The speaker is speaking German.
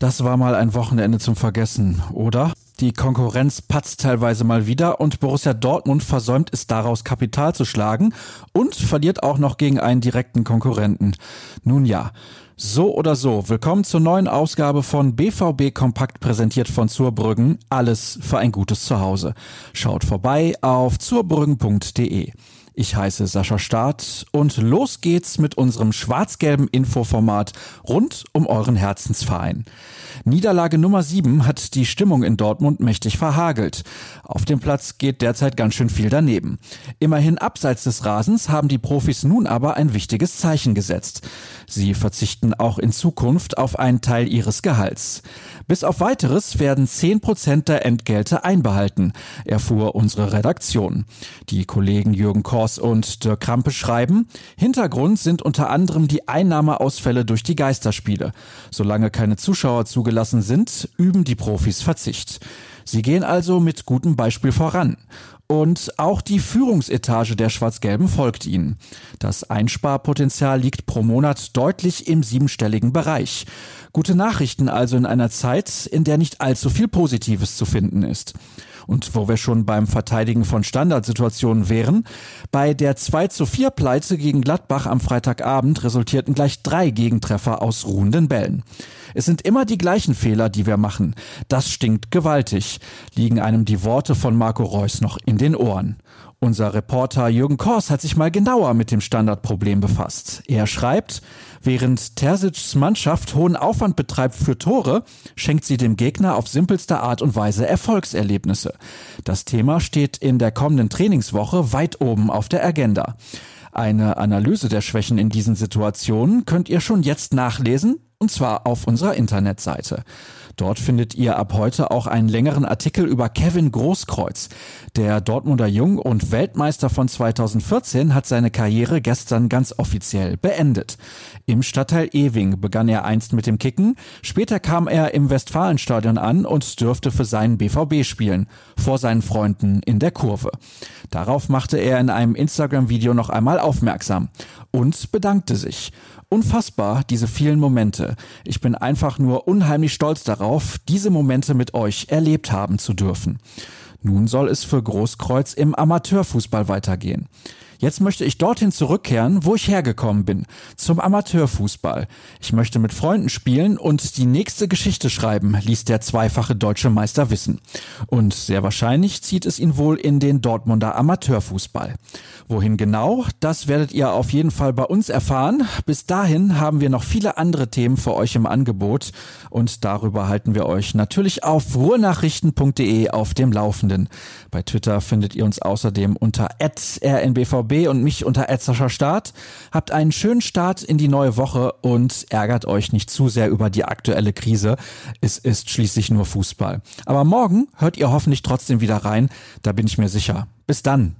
Das war mal ein Wochenende zum Vergessen, oder? Die Konkurrenz patzt teilweise mal wieder und Borussia Dortmund versäumt es daraus Kapital zu schlagen und verliert auch noch gegen einen direkten Konkurrenten. Nun ja, so oder so, willkommen zur neuen Ausgabe von BVB Kompakt präsentiert von Zurbrüggen. Alles für ein gutes Zuhause. Schaut vorbei auf zurbrüggen.de. Ich heiße Sascha Staat und los geht's mit unserem schwarz-gelben Infoformat rund um euren Herzensverein. Niederlage Nummer 7 hat die Stimmung in Dortmund mächtig verhagelt. Auf dem Platz geht derzeit ganz schön viel daneben. Immerhin abseits des Rasens haben die Profis nun aber ein wichtiges Zeichen gesetzt. Sie verzichten auch in Zukunft auf einen Teil ihres Gehalts. Bis auf weiteres werden 10 Prozent der Entgelte einbehalten, erfuhr unsere Redaktion. Die Kollegen Jürgen Kors und Dirk Krampe schreiben, Hintergrund sind unter anderem die Einnahmeausfälle durch die Geisterspiele. Solange keine Zuschauer zugelassen sind, üben die Profis Verzicht. Sie gehen also mit gutem Beispiel voran. Und auch die Führungsetage der Schwarz-Gelben folgt ihnen. Das Einsparpotenzial liegt pro Monat deutlich im siebenstelligen Bereich. Gute Nachrichten also in einer Zeit, in der nicht allzu viel Positives zu finden ist. Und wo wir schon beim Verteidigen von Standardsituationen wären, bei der 2 zu 4 Pleite gegen Gladbach am Freitagabend resultierten gleich drei Gegentreffer aus ruhenden Bällen. Es sind immer die gleichen Fehler, die wir machen. Das stinkt gewaltig, liegen einem die Worte von Marco Reus noch in den Ohren. Unser Reporter Jürgen Kors hat sich mal genauer mit dem Standardproblem befasst. Er schreibt, während Tersic's Mannschaft hohen Aufwand betreibt für Tore, schenkt sie dem Gegner auf simpelste Art und Weise Erfolgserlebnisse. Das Thema steht in der kommenden Trainingswoche weit oben auf der Agenda. Eine Analyse der Schwächen in diesen Situationen könnt ihr schon jetzt nachlesen, und zwar auf unserer Internetseite. Dort findet ihr ab heute auch einen längeren Artikel über Kevin Großkreuz. Der Dortmunder Jung und Weltmeister von 2014 hat seine Karriere gestern ganz offiziell beendet. Im Stadtteil Ewing begann er einst mit dem Kicken, später kam er im Westfalenstadion an und dürfte für seinen BVB spielen, vor seinen Freunden in der Kurve. Darauf machte er in einem Instagram-Video noch einmal aufmerksam und bedankte sich. Unfassbar, diese vielen Momente. Ich bin einfach nur unheimlich stolz darauf, diese Momente mit euch erlebt haben zu dürfen. Nun soll es für Großkreuz im Amateurfußball weitergehen. Jetzt möchte ich dorthin zurückkehren, wo ich hergekommen bin, zum Amateurfußball. Ich möchte mit Freunden spielen und die nächste Geschichte schreiben, ließ der zweifache deutsche Meister wissen. Und sehr wahrscheinlich zieht es ihn wohl in den Dortmunder Amateurfußball. Wohin genau, das werdet ihr auf jeden Fall bei uns erfahren. Bis dahin haben wir noch viele andere Themen für euch im Angebot und darüber halten wir euch natürlich auf ruhrnachrichten.de auf dem Laufenden. Bei Twitter findet ihr uns außerdem unter rnbvb BVB und mich unter Edsascher Start. Habt einen schönen Start in die neue Woche und ärgert euch nicht zu sehr über die aktuelle Krise. Es ist schließlich nur Fußball. Aber morgen hört ihr hoffentlich trotzdem wieder rein, da bin ich mir sicher. Bis dann.